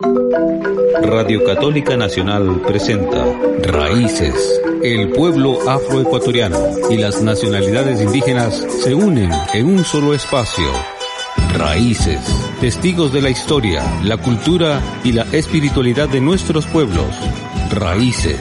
Radio Católica Nacional presenta Raíces. El pueblo afroecuatoriano y las nacionalidades indígenas se unen en un solo espacio. Raíces. Testigos de la historia, la cultura y la espiritualidad de nuestros pueblos. Raíces.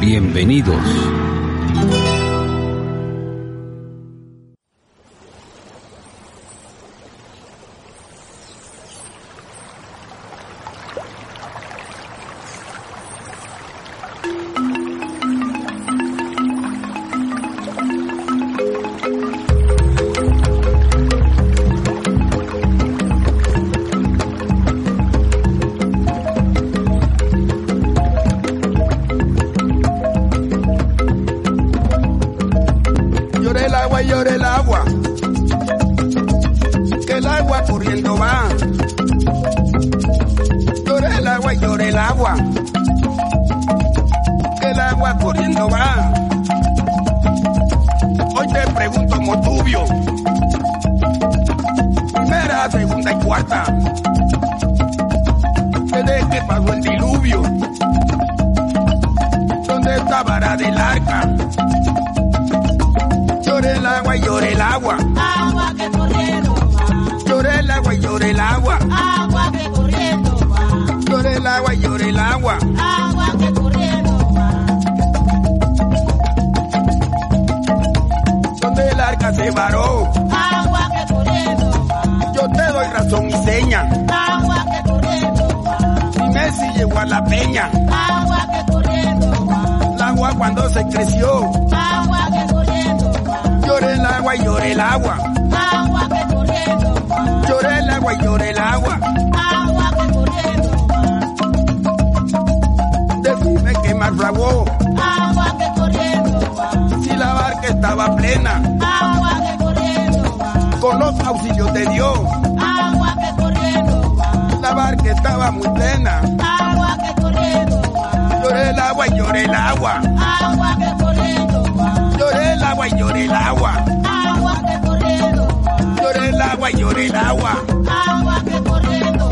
Bienvenidos. Primera, segunda y cuarta. Desde que pasó el diluvio. ¿Dónde está vara del arca? Llore el agua y llore el agua. Agua que corriendo va, Llore el agua y llore el agua. agua que corriendo va, Llore el agua y llore el agua. agua que corriendo peña. agua que corriendo va, El agua cuando se creció. agua que corriendo va, Llore el agua y llore el agua. agua que corriendo va, Llore el agua y llore el agua. agua que corriendo va, Decime que fraguó. agua que corriendo va, Si la barca estaba plena. agua que corriendo va, Con los auxilios de Dios. agua que corriendo va, La barca estaba muy plena. Llore el agua y llore el agua. agua que corriendo va. Llore el agua y llore el agua. Agua que corriendo va, Llore el agua y llore el agua. agua que corriendo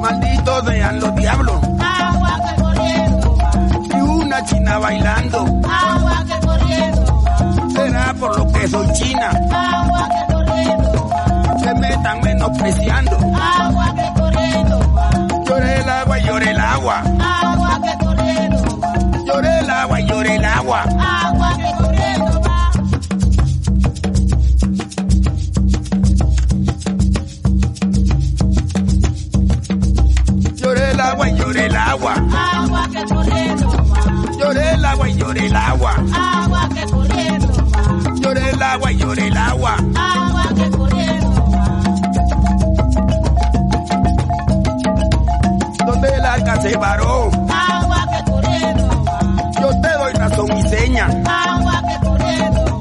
Malditos sean los diablos. agua que corriendo Y una china bailando. China. agua que corriendo va, Se me están menospreciando. agua que corriendo va, Llore el agua y llore el agua. agua que corriendo va, Llore el agua y llore el agua. agua que corriendo va, Llore el agua y llore el agua. agua que corriendo va, Llore el agua y llore el agua. agua el agua y llore el agua. agua que corriendo Donde el arca se varó. agua que corriendo Yo te doy razón y seña. agua que corriendo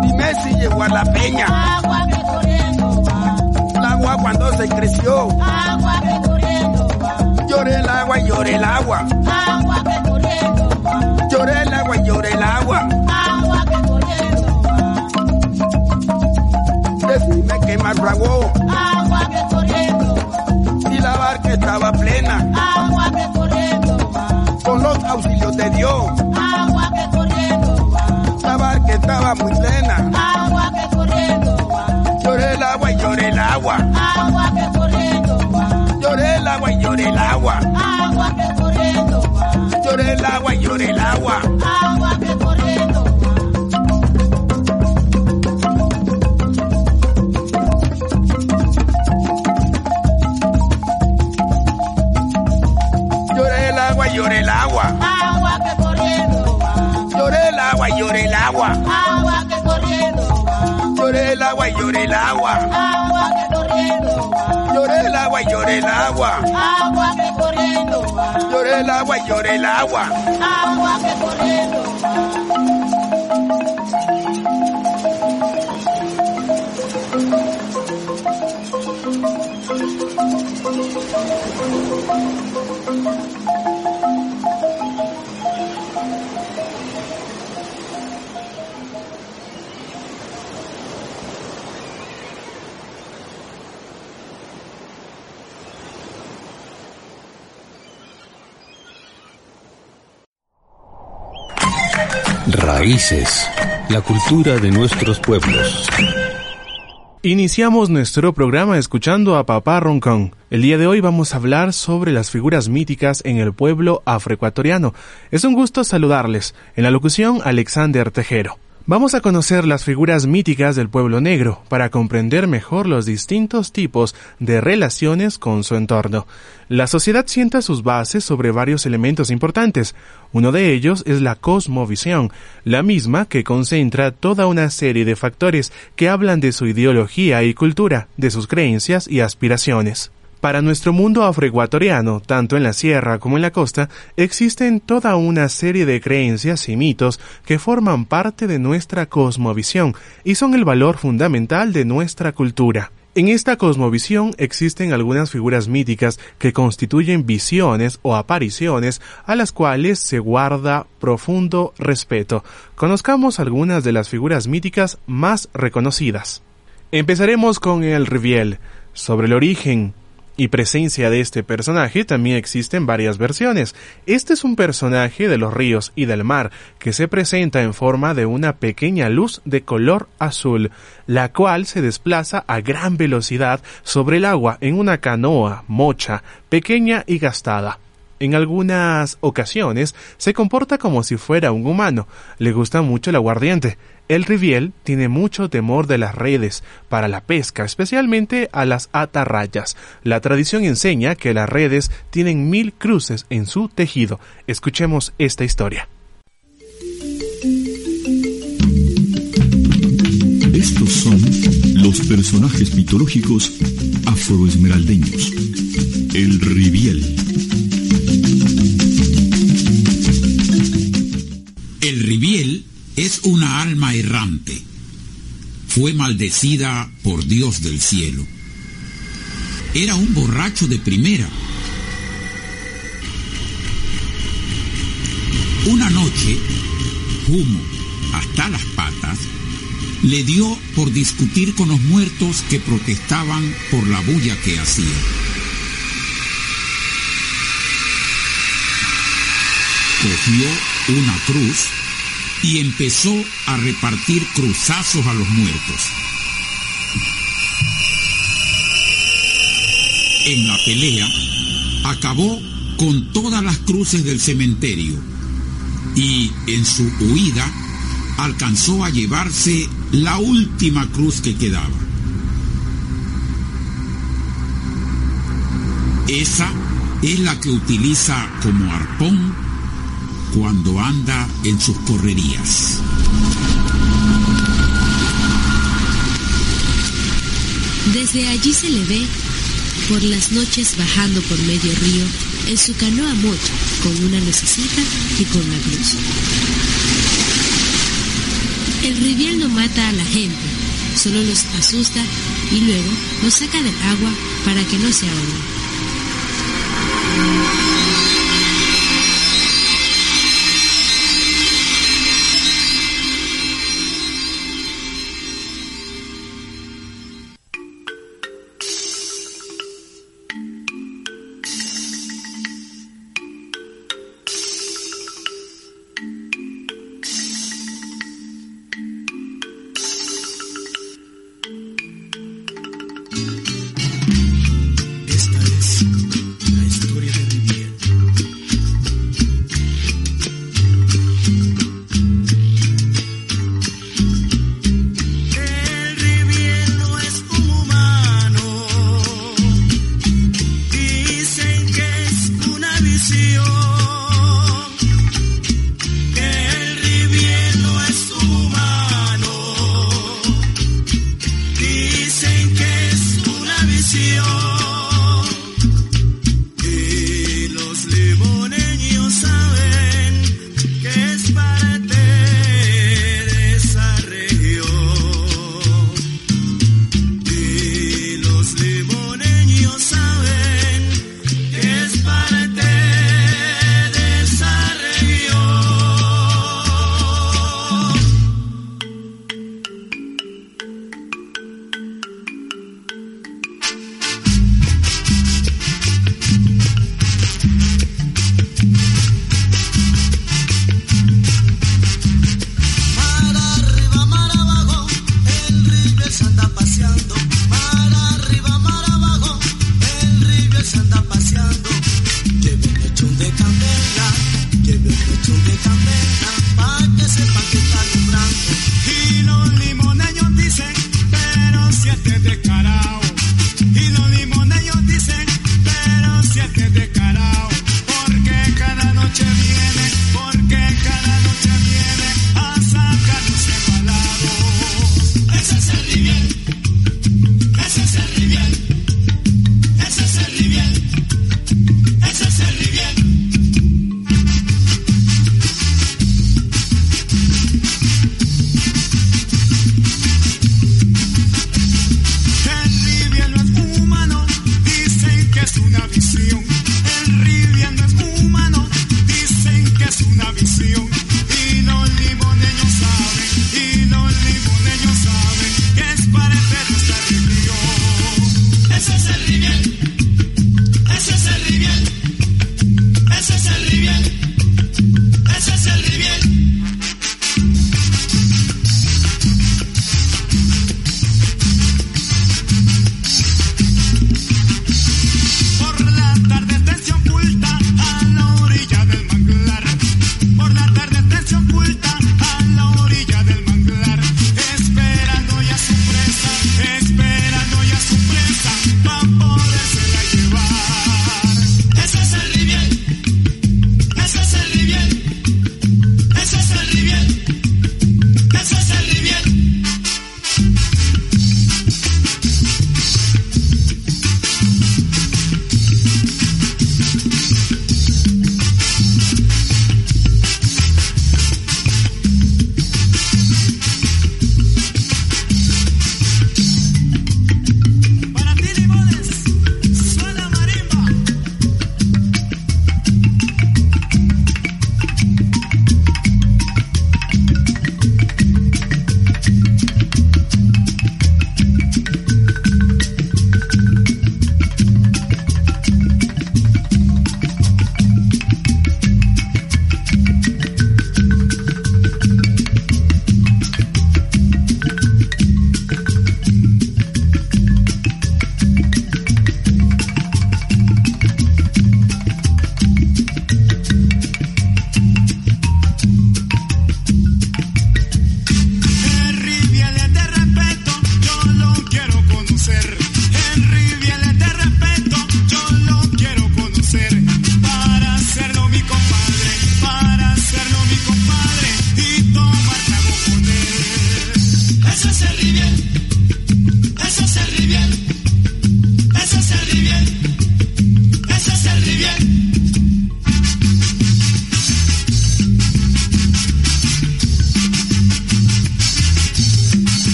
Dime si llegó a la peña. agua que corriendo va. El agua cuando se creció. Agua que corriendo va, Llore el agua y llore el agua. agua que corriendo va, Llore el agua y llore el agua Decime que más fraguó. agua que corriendo Si la barca estaba plena. agua que corriendo Con los auxilios de Dios. agua que corriendo La barca estaba muy plena. agua que corriendo va, Llore el agua y llore el agua. agua que corriendo va, Llore el agua y llore el agua. agua que corriendo va, Llore el agua y llore el agua. agua Llore el agua agua. que corriendo Raíces, la cultura de nuestros pueblos. Iniciamos nuestro programa escuchando a Papá Roncón. El día de hoy vamos a hablar sobre las figuras míticas en el pueblo afroecuatoriano. Es un gusto saludarles. En la locución, Alexander Tejero. Vamos a conocer las figuras míticas del pueblo negro para comprender mejor los distintos tipos de relaciones con su entorno. La sociedad sienta sus bases sobre varios elementos importantes. Uno de ellos es la cosmovisión, la misma que concentra toda una serie de factores que hablan de su ideología y cultura, de sus creencias y aspiraciones. Para nuestro mundo afroecuatoriano, tanto en la sierra como en la costa, existen toda una serie de creencias y mitos que forman parte de nuestra cosmovisión y son el valor fundamental de nuestra cultura. En esta cosmovisión existen algunas figuras míticas que constituyen visiones o apariciones a las cuales se guarda profundo respeto. Conozcamos algunas de las figuras míticas más reconocidas. Empezaremos con el Riviel. Sobre el origen, y presencia de este personaje también existen varias versiones. Este es un personaje de los ríos y del mar que se presenta en forma de una pequeña luz de color azul, la cual se desplaza a gran velocidad sobre el agua en una canoa mocha, pequeña y gastada. En algunas ocasiones se comporta como si fuera un humano. Le gusta mucho el aguardiente. El riviel tiene mucho temor de las redes para la pesca, especialmente a las atarrayas. La tradición enseña que las redes tienen mil cruces en su tejido. Escuchemos esta historia. Estos son los personajes mitológicos afroesmeraldeños. El riviel. Alma errante. Fue maldecida por Dios del cielo. Era un borracho de primera. Una noche, humo hasta las patas, le dio por discutir con los muertos que protestaban por la bulla que hacía. Cogió una cruz y empezó a repartir cruzazos a los muertos. En la pelea, acabó con todas las cruces del cementerio y en su huida alcanzó a llevarse la última cruz que quedaba. Esa es la que utiliza como arpón cuando anda en sus correrías. Desde allí se le ve por las noches bajando por medio río en su canoa mocha con una lucecita y con la cruz. El riviel no mata a la gente, solo los asusta y luego los saca del agua para que no se ahoguen. noche viene, porque cada noche viene. Ese es el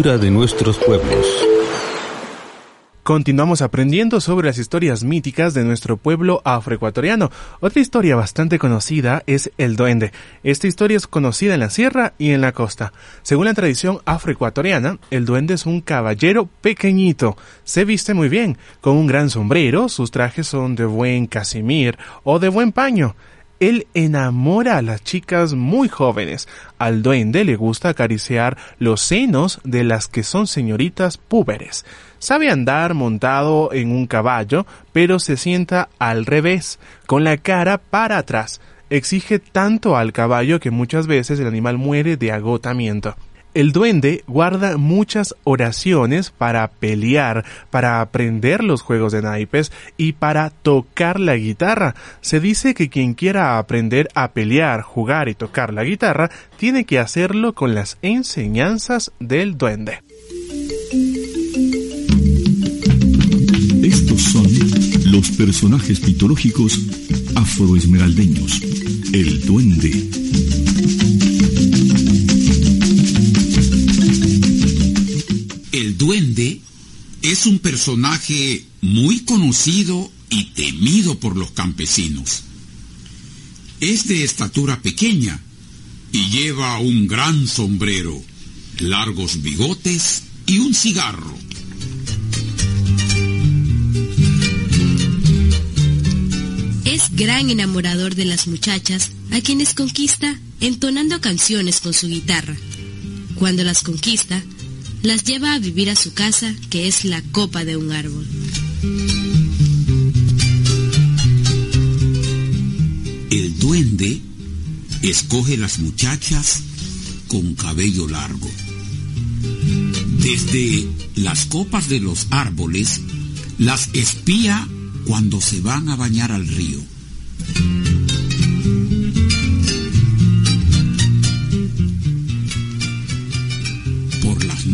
de nuestros pueblos. Continuamos aprendiendo sobre las historias míticas de nuestro pueblo afroecuatoriano. Otra historia bastante conocida es el duende. Esta historia es conocida en la sierra y en la costa. Según la tradición afroecuatoriana, el duende es un caballero pequeñito. Se viste muy bien, con un gran sombrero, sus trajes son de buen casimir o de buen paño. Él enamora a las chicas muy jóvenes. Al duende le gusta acariciar los senos de las que son señoritas púberes. Sabe andar montado en un caballo, pero se sienta al revés, con la cara para atrás. Exige tanto al caballo que muchas veces el animal muere de agotamiento. El duende guarda muchas oraciones para pelear, para aprender los juegos de naipes y para tocar la guitarra. Se dice que quien quiera aprender a pelear, jugar y tocar la guitarra tiene que hacerlo con las enseñanzas del duende. Estos son los personajes mitológicos afroesmeraldeños. El duende. Duende es un personaje muy conocido y temido por los campesinos. Es de estatura pequeña y lleva un gran sombrero, largos bigotes y un cigarro. Es gran enamorador de las muchachas a quienes conquista entonando canciones con su guitarra. Cuando las conquista, las lleva a vivir a su casa, que es la copa de un árbol. El duende escoge las muchachas con cabello largo. Desde las copas de los árboles las espía cuando se van a bañar al río.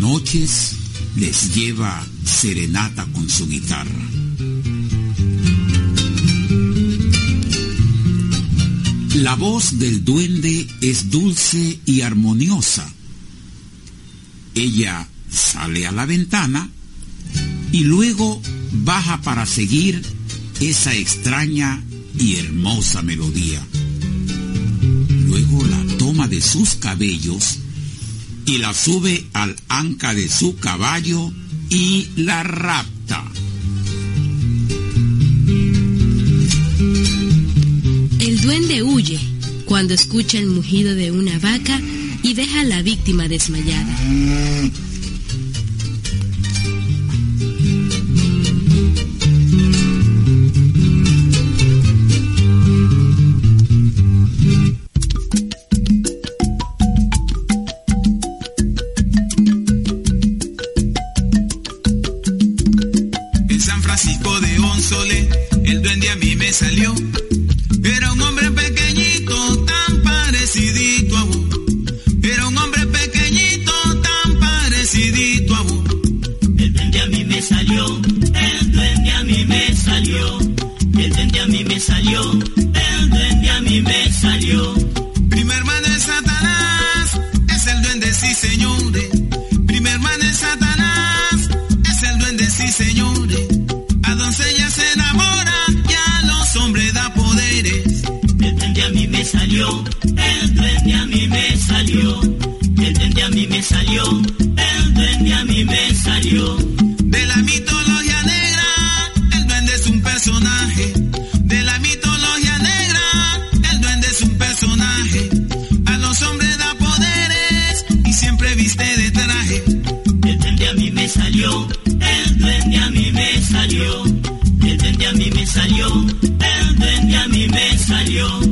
Noches les lleva serenata con su guitarra. La voz del duende es dulce y armoniosa. Ella sale a la ventana y luego baja para seguir esa extraña y hermosa melodía. Luego la toma de sus cabellos y la sube al anca de su caballo y la rapta. El duende huye cuando escucha el mugido de una vaca y deja a la víctima desmayada. Dios.